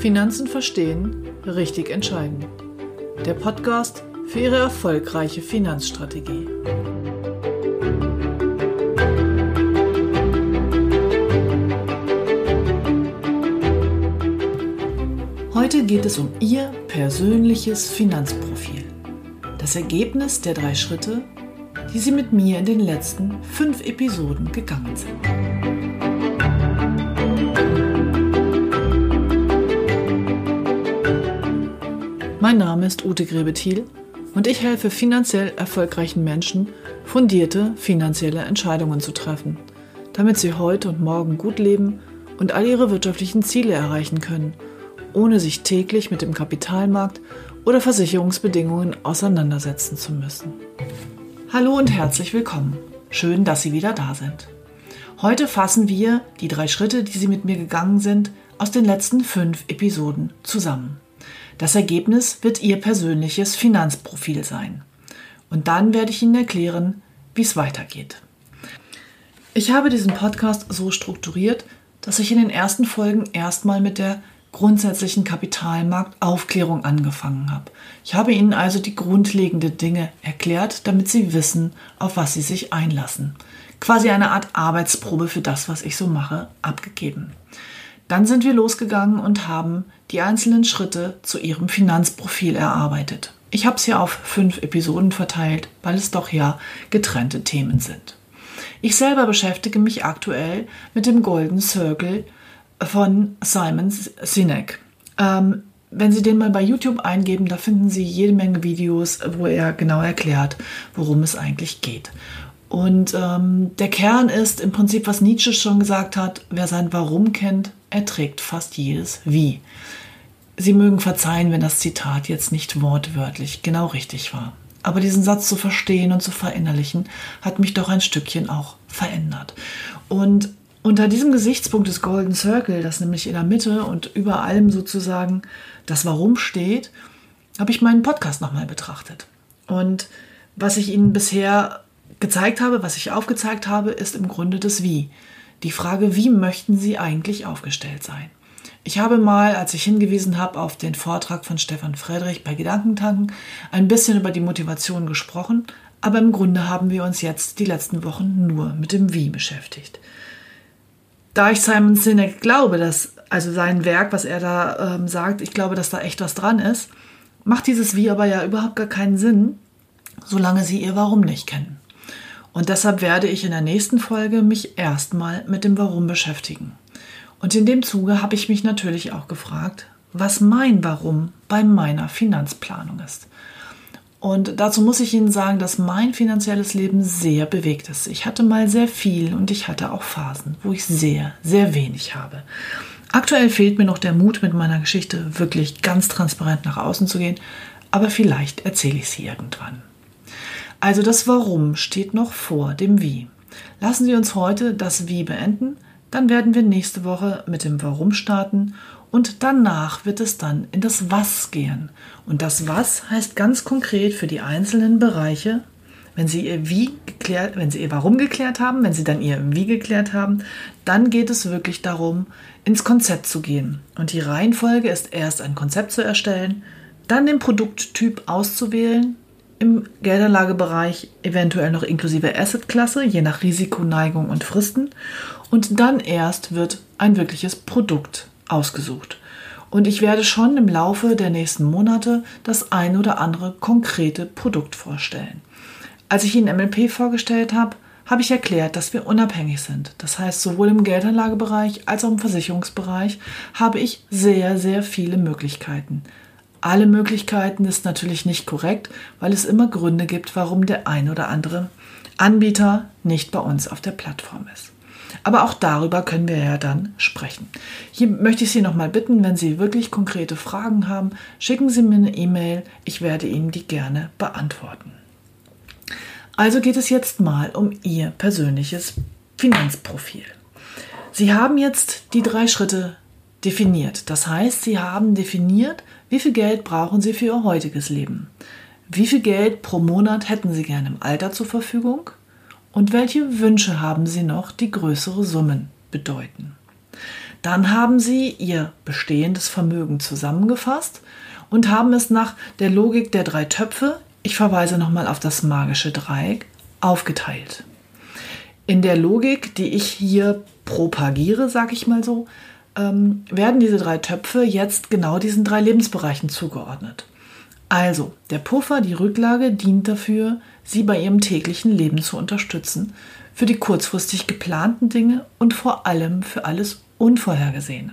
Finanzen verstehen, richtig entscheiden. Der Podcast für Ihre erfolgreiche Finanzstrategie. Heute geht es um Ihr persönliches Finanzprofil. Das Ergebnis der drei Schritte, die Sie mit mir in den letzten fünf Episoden gegangen sind. Mein Name ist Ute Grebethiel und ich helfe finanziell erfolgreichen Menschen, fundierte finanzielle Entscheidungen zu treffen, damit sie heute und morgen gut leben und all ihre wirtschaftlichen Ziele erreichen können, ohne sich täglich mit dem Kapitalmarkt oder Versicherungsbedingungen auseinandersetzen zu müssen. Hallo und herzlich willkommen. Schön, dass Sie wieder da sind. Heute fassen wir die drei Schritte, die Sie mit mir gegangen sind, aus den letzten fünf Episoden zusammen. Das Ergebnis wird Ihr persönliches Finanzprofil sein. Und dann werde ich Ihnen erklären, wie es weitergeht. Ich habe diesen Podcast so strukturiert, dass ich in den ersten Folgen erstmal mit der grundsätzlichen Kapitalmarktaufklärung angefangen habe. Ich habe Ihnen also die grundlegenden Dinge erklärt, damit Sie wissen, auf was Sie sich einlassen. Quasi eine Art Arbeitsprobe für das, was ich so mache, abgegeben. Dann sind wir losgegangen und haben die einzelnen Schritte zu ihrem Finanzprofil erarbeitet. Ich habe es hier auf fünf Episoden verteilt, weil es doch ja getrennte Themen sind. Ich selber beschäftige mich aktuell mit dem Golden Circle von Simon Sinek. Ähm, wenn Sie den mal bei YouTube eingeben, da finden Sie jede Menge Videos, wo er genau erklärt, worum es eigentlich geht. Und ähm, der Kern ist im Prinzip, was Nietzsche schon gesagt hat, wer sein Warum kennt, erträgt fast jedes Wie. Sie mögen verzeihen, wenn das Zitat jetzt nicht wortwörtlich genau richtig war. Aber diesen Satz zu verstehen und zu verinnerlichen, hat mich doch ein Stückchen auch verändert. Und unter diesem Gesichtspunkt des Golden Circle, das nämlich in der Mitte und über allem sozusagen das Warum steht, habe ich meinen Podcast nochmal betrachtet. Und was ich Ihnen bisher gezeigt habe, was ich aufgezeigt habe, ist im Grunde das Wie. Die Frage, wie möchten Sie eigentlich aufgestellt sein? Ich habe mal, als ich hingewiesen habe auf den Vortrag von Stefan Friedrich bei Gedankentanken, ein bisschen über die Motivation gesprochen, aber im Grunde haben wir uns jetzt die letzten Wochen nur mit dem Wie beschäftigt. Da ich Simon Sinek glaube, dass, also sein Werk, was er da ähm, sagt, ich glaube, dass da echt was dran ist, macht dieses Wie aber ja überhaupt gar keinen Sinn, solange Sie Ihr Warum nicht kennen. Und deshalb werde ich in der nächsten Folge mich erstmal mit dem Warum beschäftigen. Und in dem Zuge habe ich mich natürlich auch gefragt, was mein Warum bei meiner Finanzplanung ist. Und dazu muss ich Ihnen sagen, dass mein finanzielles Leben sehr bewegt ist. Ich hatte mal sehr viel und ich hatte auch Phasen, wo ich sehr, sehr wenig habe. Aktuell fehlt mir noch der Mut, mit meiner Geschichte wirklich ganz transparent nach außen zu gehen, aber vielleicht erzähle ich sie irgendwann. Also das Warum steht noch vor dem Wie. Lassen Sie uns heute das Wie beenden, dann werden wir nächste Woche mit dem Warum starten und danach wird es dann in das Was gehen. Und das Was heißt ganz konkret für die einzelnen Bereiche, wenn Sie Ihr Wie geklärt, wenn Sie Ihr Warum geklärt haben, wenn Sie dann Ihr Wie geklärt haben, dann geht es wirklich darum, ins Konzept zu gehen. Und die Reihenfolge ist erst ein Konzept zu erstellen, dann den Produkttyp auszuwählen, im Geldanlagebereich eventuell noch inklusive Assetklasse, je nach Risikoneigung und Fristen. Und dann erst wird ein wirkliches Produkt ausgesucht. Und ich werde schon im Laufe der nächsten Monate das ein oder andere konkrete Produkt vorstellen. Als ich Ihnen MLP vorgestellt habe, habe ich erklärt, dass wir unabhängig sind. Das heißt, sowohl im Geldanlagebereich als auch im Versicherungsbereich habe ich sehr, sehr viele Möglichkeiten. Alle Möglichkeiten ist natürlich nicht korrekt, weil es immer Gründe gibt, warum der ein oder andere Anbieter nicht bei uns auf der Plattform ist. Aber auch darüber können wir ja dann sprechen. Hier möchte ich Sie nochmal bitten, wenn Sie wirklich konkrete Fragen haben, schicken Sie mir eine E-Mail. Ich werde Ihnen die gerne beantworten. Also geht es jetzt mal um Ihr persönliches Finanzprofil. Sie haben jetzt die drei Schritte definiert. Das heißt, Sie haben definiert, wie viel Geld brauchen Sie für Ihr heutiges Leben? Wie viel Geld pro Monat hätten Sie gerne im Alter zur Verfügung? Und welche Wünsche haben Sie noch, die größere Summen bedeuten? Dann haben Sie Ihr bestehendes Vermögen zusammengefasst und haben es nach der Logik der drei Töpfe, ich verweise nochmal auf das magische Dreieck, aufgeteilt. In der Logik, die ich hier propagiere, sage ich mal so, ähm, werden diese drei Töpfe jetzt genau diesen drei Lebensbereichen zugeordnet. Also, der Puffer, die Rücklage dient dafür, Sie bei Ihrem täglichen Leben zu unterstützen, für die kurzfristig geplanten Dinge und vor allem für alles Unvorhergesehene.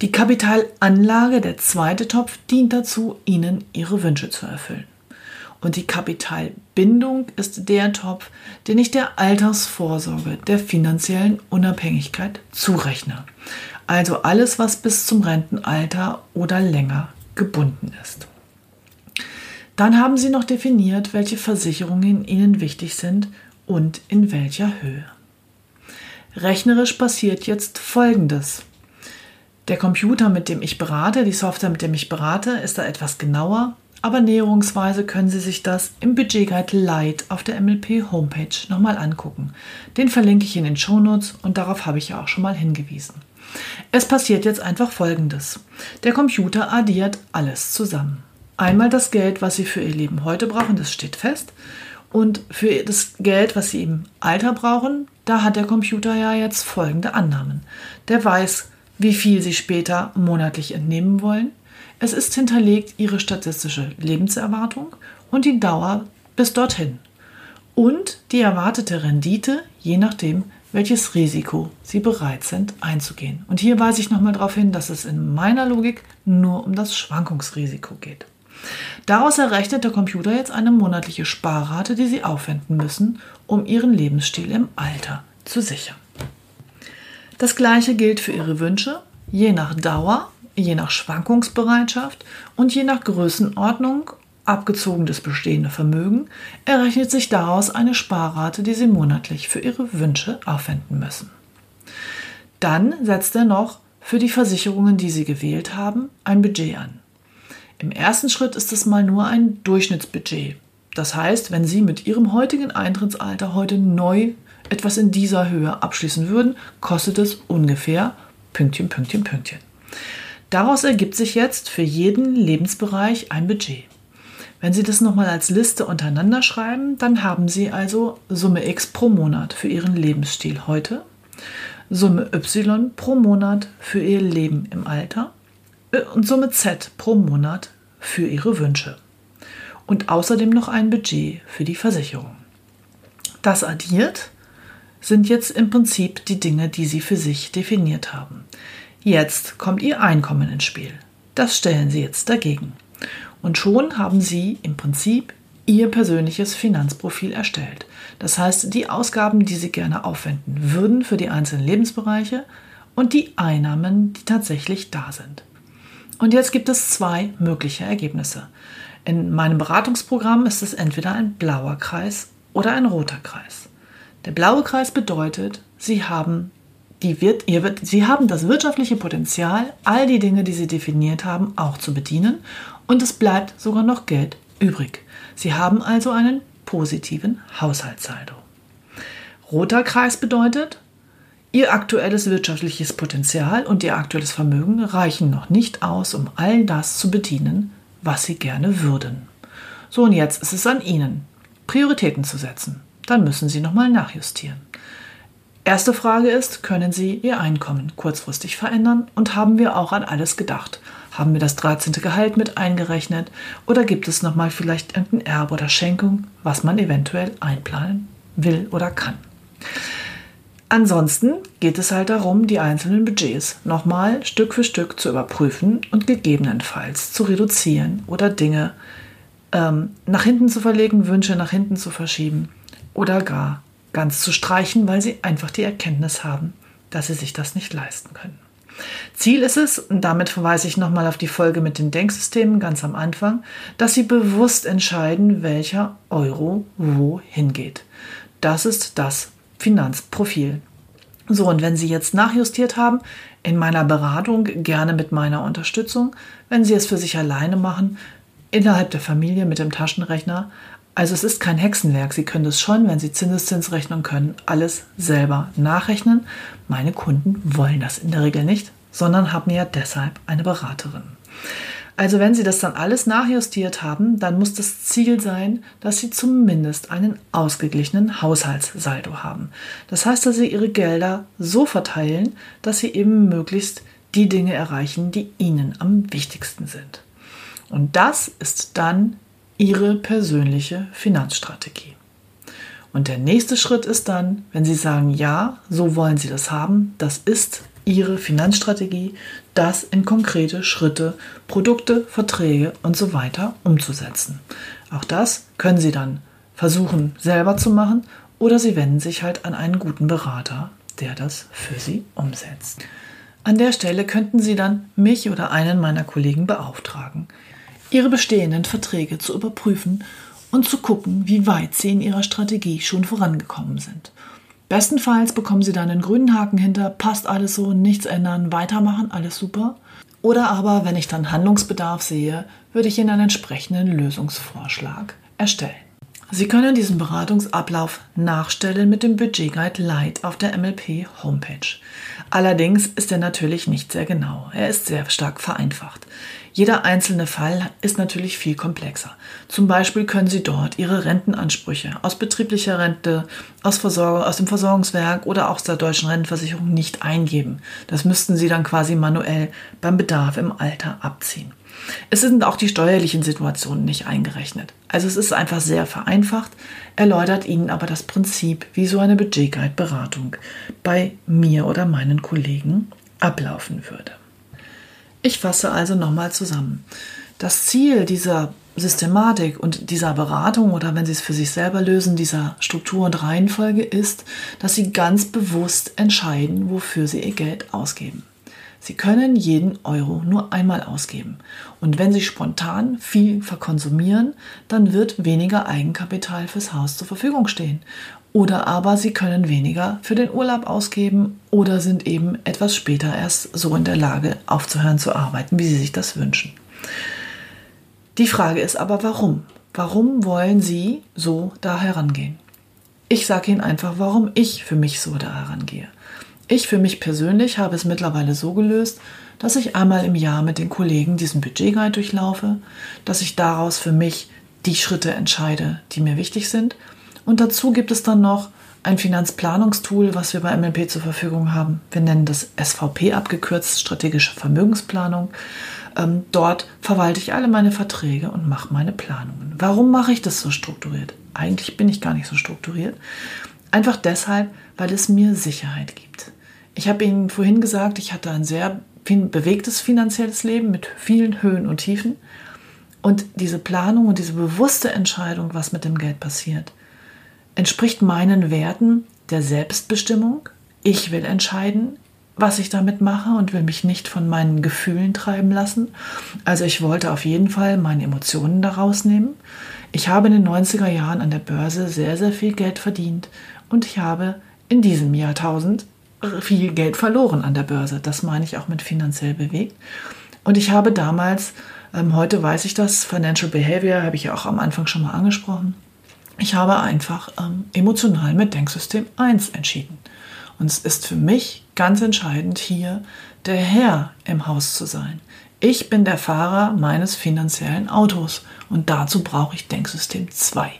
Die Kapitalanlage, der zweite Topf, dient dazu, Ihnen Ihre Wünsche zu erfüllen. Und die Kapitalbindung ist der Topf, den ich der Altersvorsorge, der finanziellen Unabhängigkeit zurechne. Also alles, was bis zum Rentenalter oder länger gebunden ist. Dann haben Sie noch definiert, welche Versicherungen Ihnen wichtig sind und in welcher Höhe. Rechnerisch passiert jetzt Folgendes. Der Computer, mit dem ich berate, die Software, mit dem ich berate, ist da etwas genauer, aber näherungsweise können Sie sich das im Budget Guide Lite auf der MLP Homepage nochmal angucken. Den verlinke ich in den Shownotes und darauf habe ich ja auch schon mal hingewiesen. Es passiert jetzt einfach Folgendes. Der Computer addiert alles zusammen. Einmal das Geld, was Sie für Ihr Leben heute brauchen, das steht fest. Und für das Geld, was Sie im Alter brauchen, da hat der Computer ja jetzt folgende Annahmen. Der weiß, wie viel Sie später monatlich entnehmen wollen. Es ist hinterlegt Ihre statistische Lebenserwartung und die Dauer bis dorthin. Und die erwartete Rendite, je nachdem, welches Risiko Sie bereit sind einzugehen. Und hier weise ich nochmal darauf hin, dass es in meiner Logik nur um das Schwankungsrisiko geht. Daraus errechnet der Computer jetzt eine monatliche Sparrate, die Sie aufwenden müssen, um Ihren Lebensstil im Alter zu sichern. Das gleiche gilt für Ihre Wünsche, je nach Dauer, je nach Schwankungsbereitschaft und je nach Größenordnung, abgezogen das bestehende Vermögen, errechnet sich daraus eine Sparrate, die Sie monatlich für Ihre Wünsche aufwenden müssen. Dann setzt er noch für die Versicherungen, die Sie gewählt haben, ein Budget an. Im ersten Schritt ist es mal nur ein Durchschnittsbudget. Das heißt, wenn Sie mit Ihrem heutigen Eintrittsalter heute neu etwas in dieser Höhe abschließen würden, kostet es ungefähr Pünktchen, Pünktchen, Pünktchen. Daraus ergibt sich jetzt für jeden Lebensbereich ein Budget. Wenn Sie das nochmal als Liste untereinander schreiben, dann haben Sie also Summe X pro Monat für Ihren Lebensstil heute, Summe Y pro Monat für Ihr Leben im Alter und Summe Z pro Monat für Ihre Wünsche. Und außerdem noch ein Budget für die Versicherung. Das addiert sind jetzt im Prinzip die Dinge, die Sie für sich definiert haben. Jetzt kommt Ihr Einkommen ins Spiel. Das stellen Sie jetzt dagegen. Und schon haben Sie im Prinzip Ihr persönliches Finanzprofil erstellt. Das heißt, die Ausgaben, die Sie gerne aufwenden würden für die einzelnen Lebensbereiche und die Einnahmen, die tatsächlich da sind. Und jetzt gibt es zwei mögliche Ergebnisse. In meinem Beratungsprogramm ist es entweder ein blauer Kreis oder ein roter Kreis. Der blaue Kreis bedeutet, Sie haben, die, ihr, Sie haben das wirtschaftliche Potenzial, all die Dinge, die Sie definiert haben, auch zu bedienen und es bleibt sogar noch Geld übrig. Sie haben also einen positiven Haushaltssaldo. Roter Kreis bedeutet, Ihr aktuelles wirtschaftliches Potenzial und Ihr aktuelles Vermögen reichen noch nicht aus, um all das zu bedienen, was Sie gerne würden. So, und jetzt ist es an Ihnen, Prioritäten zu setzen. Dann müssen Sie nochmal nachjustieren. Erste Frage ist, können Sie Ihr Einkommen kurzfristig verändern und haben wir auch an alles gedacht? Haben wir das 13. Gehalt mit eingerechnet oder gibt es nochmal vielleicht irgendein Erbe oder Schenkung, was man eventuell einplanen will oder kann? Ansonsten geht es halt darum, die einzelnen Budgets nochmal Stück für Stück zu überprüfen und gegebenenfalls zu reduzieren oder Dinge ähm, nach hinten zu verlegen, Wünsche nach hinten zu verschieben oder gar ganz zu streichen, weil sie einfach die Erkenntnis haben, dass sie sich das nicht leisten können. Ziel ist es, und damit verweise ich nochmal auf die Folge mit den Denksystemen ganz am Anfang, dass Sie bewusst entscheiden, welcher Euro wohin geht. Das ist das, Finanzprofil. So, und wenn Sie jetzt nachjustiert haben, in meiner Beratung gerne mit meiner Unterstützung. Wenn Sie es für sich alleine machen, innerhalb der Familie mit dem Taschenrechner. Also es ist kein Hexenwerk. Sie können das schon, wenn Sie Zinseszinsrechnung können, alles selber nachrechnen. Meine Kunden wollen das in der Regel nicht, sondern haben ja deshalb eine Beraterin. Also wenn Sie das dann alles nachjustiert haben, dann muss das Ziel sein, dass Sie zumindest einen ausgeglichenen Haushaltssaldo haben. Das heißt, dass Sie Ihre Gelder so verteilen, dass Sie eben möglichst die Dinge erreichen, die Ihnen am wichtigsten sind. Und das ist dann Ihre persönliche Finanzstrategie. Und der nächste Schritt ist dann, wenn Sie sagen, ja, so wollen Sie das haben, das ist Ihre Finanzstrategie, das in konkrete Schritte, Produkte, Verträge und so weiter umzusetzen. Auch das können Sie dann versuchen selber zu machen oder Sie wenden sich halt an einen guten Berater, der das für Sie umsetzt. An der Stelle könnten Sie dann mich oder einen meiner Kollegen beauftragen, Ihre bestehenden Verträge zu überprüfen und zu gucken, wie weit Sie in Ihrer Strategie schon vorangekommen sind. Bestenfalls bekommen Sie dann einen grünen Haken hinter, passt alles so, nichts ändern, weitermachen, alles super. Oder aber, wenn ich dann Handlungsbedarf sehe, würde ich Ihnen einen entsprechenden Lösungsvorschlag erstellen. Sie können diesen Beratungsablauf nachstellen mit dem Budget Guide Lite auf der MLP Homepage. Allerdings ist er natürlich nicht sehr genau. Er ist sehr stark vereinfacht. Jeder einzelne Fall ist natürlich viel komplexer. Zum Beispiel können Sie dort Ihre Rentenansprüche aus betrieblicher Rente, aus, Versorgung, aus dem Versorgungswerk oder auch aus der deutschen Rentenversicherung nicht eingeben. Das müssten Sie dann quasi manuell beim Bedarf im Alter abziehen. Es sind auch die steuerlichen Situationen nicht eingerechnet. Also es ist einfach sehr vereinfacht, erläutert Ihnen aber das Prinzip, wie so eine Budgetguide-Beratung bei mir oder meinen Kollegen ablaufen würde. Ich fasse also nochmal zusammen. Das Ziel dieser Systematik und dieser Beratung oder wenn Sie es für sich selber lösen, dieser Struktur und Reihenfolge ist, dass Sie ganz bewusst entscheiden, wofür Sie Ihr Geld ausgeben. Sie können jeden Euro nur einmal ausgeben. Und wenn Sie spontan viel verkonsumieren, dann wird weniger Eigenkapital fürs Haus zur Verfügung stehen. Oder aber Sie können weniger für den Urlaub ausgeben oder sind eben etwas später erst so in der Lage, aufzuhören zu arbeiten, wie Sie sich das wünschen. Die Frage ist aber, warum? Warum wollen Sie so da herangehen? Ich sage Ihnen einfach, warum ich für mich so da herangehe. Ich für mich persönlich habe es mittlerweile so gelöst, dass ich einmal im Jahr mit den Kollegen diesen Budgetguide durchlaufe, dass ich daraus für mich die Schritte entscheide, die mir wichtig sind und dazu gibt es dann noch ein Finanzplanungstool, was wir bei MLP zur Verfügung haben. Wir nennen das SVP abgekürzt, strategische Vermögensplanung. Ähm, dort verwalte ich alle meine Verträge und mache meine Planungen. Warum mache ich das so strukturiert? Eigentlich bin ich gar nicht so strukturiert. Einfach deshalb, weil es mir Sicherheit gibt. Ich habe Ihnen vorhin gesagt, ich hatte ein sehr bewegtes finanzielles Leben mit vielen Höhen und Tiefen. Und diese Planung und diese bewusste Entscheidung, was mit dem Geld passiert, entspricht meinen Werten der Selbstbestimmung. Ich will entscheiden, was ich damit mache und will mich nicht von meinen Gefühlen treiben lassen. Also ich wollte auf jeden Fall meine Emotionen daraus nehmen. Ich habe in den 90er Jahren an der Börse sehr, sehr viel Geld verdient und ich habe in diesem Jahrtausend viel Geld verloren an der Börse. Das meine ich auch mit finanziell bewegt. Und ich habe damals, ähm, heute weiß ich das, Financial Behavior habe ich ja auch am Anfang schon mal angesprochen, ich habe einfach ähm, emotional mit Denksystem 1 entschieden. Und es ist für mich ganz entscheidend, hier der Herr im Haus zu sein. Ich bin der Fahrer meines finanziellen Autos und dazu brauche ich Denksystem 2.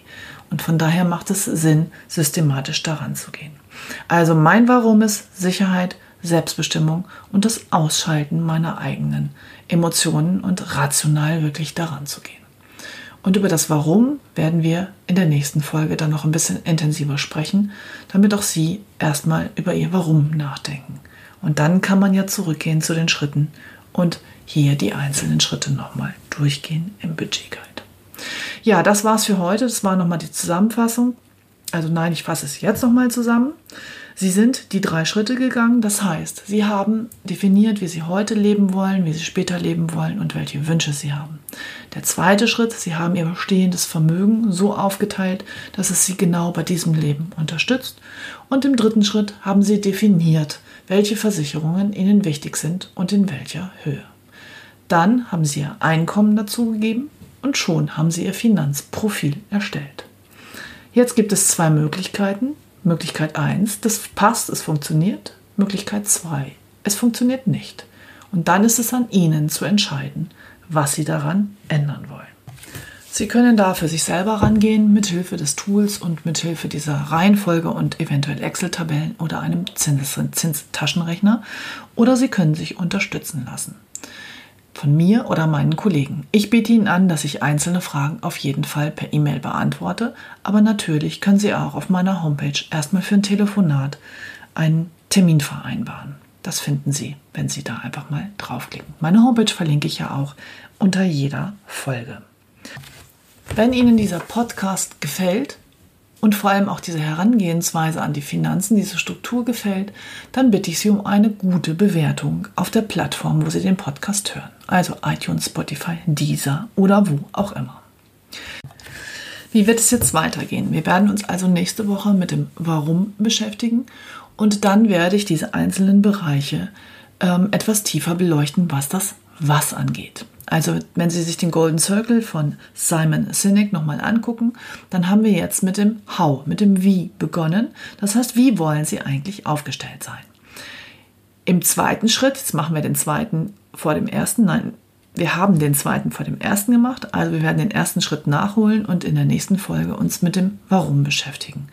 Und von daher macht es Sinn, systematisch daran zu gehen. Also mein Warum ist Sicherheit, Selbstbestimmung und das Ausschalten meiner eigenen Emotionen und rational wirklich daran zu gehen. Und über das Warum werden wir in der nächsten Folge dann noch ein bisschen intensiver sprechen, damit auch Sie erstmal über Ihr Warum nachdenken. Und dann kann man ja zurückgehen zu den Schritten und hier die einzelnen Schritte nochmal durchgehen im Budget Guide. Ja, das war's für heute. Das war nochmal die Zusammenfassung. Also nein, ich fasse es jetzt nochmal zusammen. Sie sind die drei Schritte gegangen. Das heißt, Sie haben definiert, wie Sie heute leben wollen, wie Sie später leben wollen und welche Wünsche Sie haben. Der zweite Schritt, Sie haben Ihr bestehendes Vermögen so aufgeteilt, dass es Sie genau bei diesem Leben unterstützt. Und im dritten Schritt haben Sie definiert, welche Versicherungen Ihnen wichtig sind und in welcher Höhe. Dann haben Sie Ihr Einkommen dazugegeben und schon haben Sie Ihr Finanzprofil erstellt. Jetzt gibt es zwei Möglichkeiten. Möglichkeit 1, das passt, es funktioniert. Möglichkeit 2, es funktioniert nicht. Und dann ist es an Ihnen zu entscheiden, was Sie daran ändern wollen. Sie können da für sich selber rangehen, mithilfe des Tools und mithilfe dieser Reihenfolge und eventuell Excel-Tabellen oder einem Zinstaschenrechner. Oder Sie können sich unterstützen lassen. Von mir oder meinen Kollegen. Ich biete Ihnen an, dass ich einzelne Fragen auf jeden Fall per E-Mail beantworte, aber natürlich können Sie auch auf meiner Homepage erstmal für ein Telefonat einen Termin vereinbaren. Das finden Sie, wenn Sie da einfach mal draufklicken. Meine Homepage verlinke ich ja auch unter jeder Folge. Wenn Ihnen dieser Podcast gefällt und vor allem auch diese Herangehensweise an die Finanzen, diese Struktur gefällt, dann bitte ich Sie um eine gute Bewertung auf der Plattform, wo Sie den Podcast hören. Also iTunes, Spotify, Deezer oder wo auch immer. Wie wird es jetzt weitergehen? Wir werden uns also nächste Woche mit dem Warum beschäftigen und dann werde ich diese einzelnen Bereiche ähm, etwas tiefer beleuchten, was das Was angeht. Also wenn Sie sich den Golden Circle von Simon Sinek nochmal angucken, dann haben wir jetzt mit dem How, mit dem Wie begonnen. Das heißt, wie wollen Sie eigentlich aufgestellt sein? Im zweiten Schritt, jetzt machen wir den zweiten vor dem ersten, nein, wir haben den zweiten vor dem ersten gemacht, also wir werden den ersten Schritt nachholen und in der nächsten Folge uns mit dem Warum beschäftigen.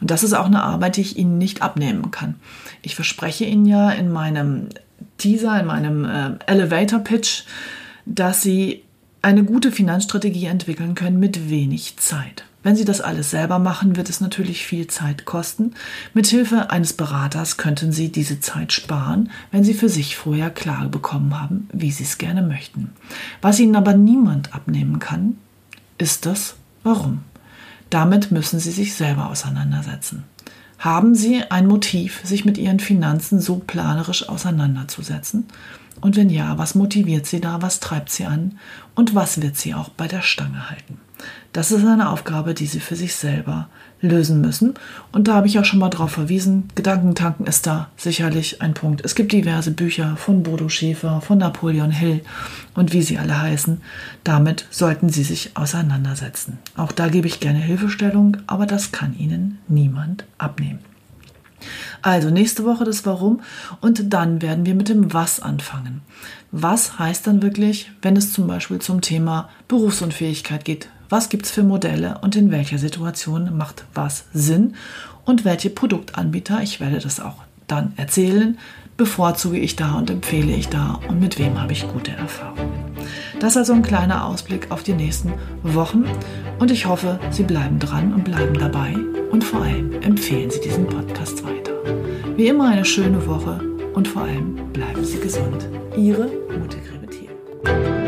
Und das ist auch eine Arbeit, die ich Ihnen nicht abnehmen kann. Ich verspreche Ihnen ja in meinem Teaser, in meinem äh, Elevator Pitch, dass Sie eine gute Finanzstrategie entwickeln können mit wenig Zeit. Wenn Sie das alles selber machen, wird es natürlich viel Zeit kosten. Mithilfe eines Beraters könnten Sie diese Zeit sparen, wenn Sie für sich vorher klar bekommen haben, wie Sie es gerne möchten. Was Ihnen aber niemand abnehmen kann, ist das Warum. Damit müssen Sie sich selber auseinandersetzen. Haben Sie ein Motiv, sich mit Ihren Finanzen so planerisch auseinanderzusetzen? Und wenn ja, was motiviert Sie da, was treibt Sie an und was wird Sie auch bei der Stange halten? Das ist eine Aufgabe, die Sie für sich selber lösen müssen. Und da habe ich auch schon mal drauf verwiesen. Gedankentanken ist da sicherlich ein Punkt. Es gibt diverse Bücher von Bodo Schäfer, von Napoleon Hill und wie sie alle heißen. Damit sollten Sie sich auseinandersetzen. Auch da gebe ich gerne Hilfestellung, aber das kann Ihnen niemand abnehmen. Also nächste Woche das Warum und dann werden wir mit dem Was anfangen. Was heißt dann wirklich, wenn es zum Beispiel zum Thema Berufsunfähigkeit geht? Was gibt es für Modelle und in welcher Situation macht was Sinn? Und welche Produktanbieter, ich werde das auch dann erzählen, bevorzuge ich da und empfehle ich da und mit wem habe ich gute Erfahrungen. Das also ein kleiner Ausblick auf die nächsten Wochen und ich hoffe, Sie bleiben dran und bleiben dabei und vor allem empfehlen Sie diesen Podcast weiter. Wie immer eine schöne Woche und vor allem bleiben Sie gesund. Ihre Ute Grebetier.